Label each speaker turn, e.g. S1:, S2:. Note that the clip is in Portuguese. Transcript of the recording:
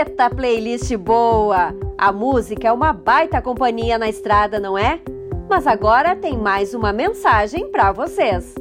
S1: Eita playlist boa! A música é uma baita companhia na estrada, não é? Mas agora tem mais uma mensagem para vocês.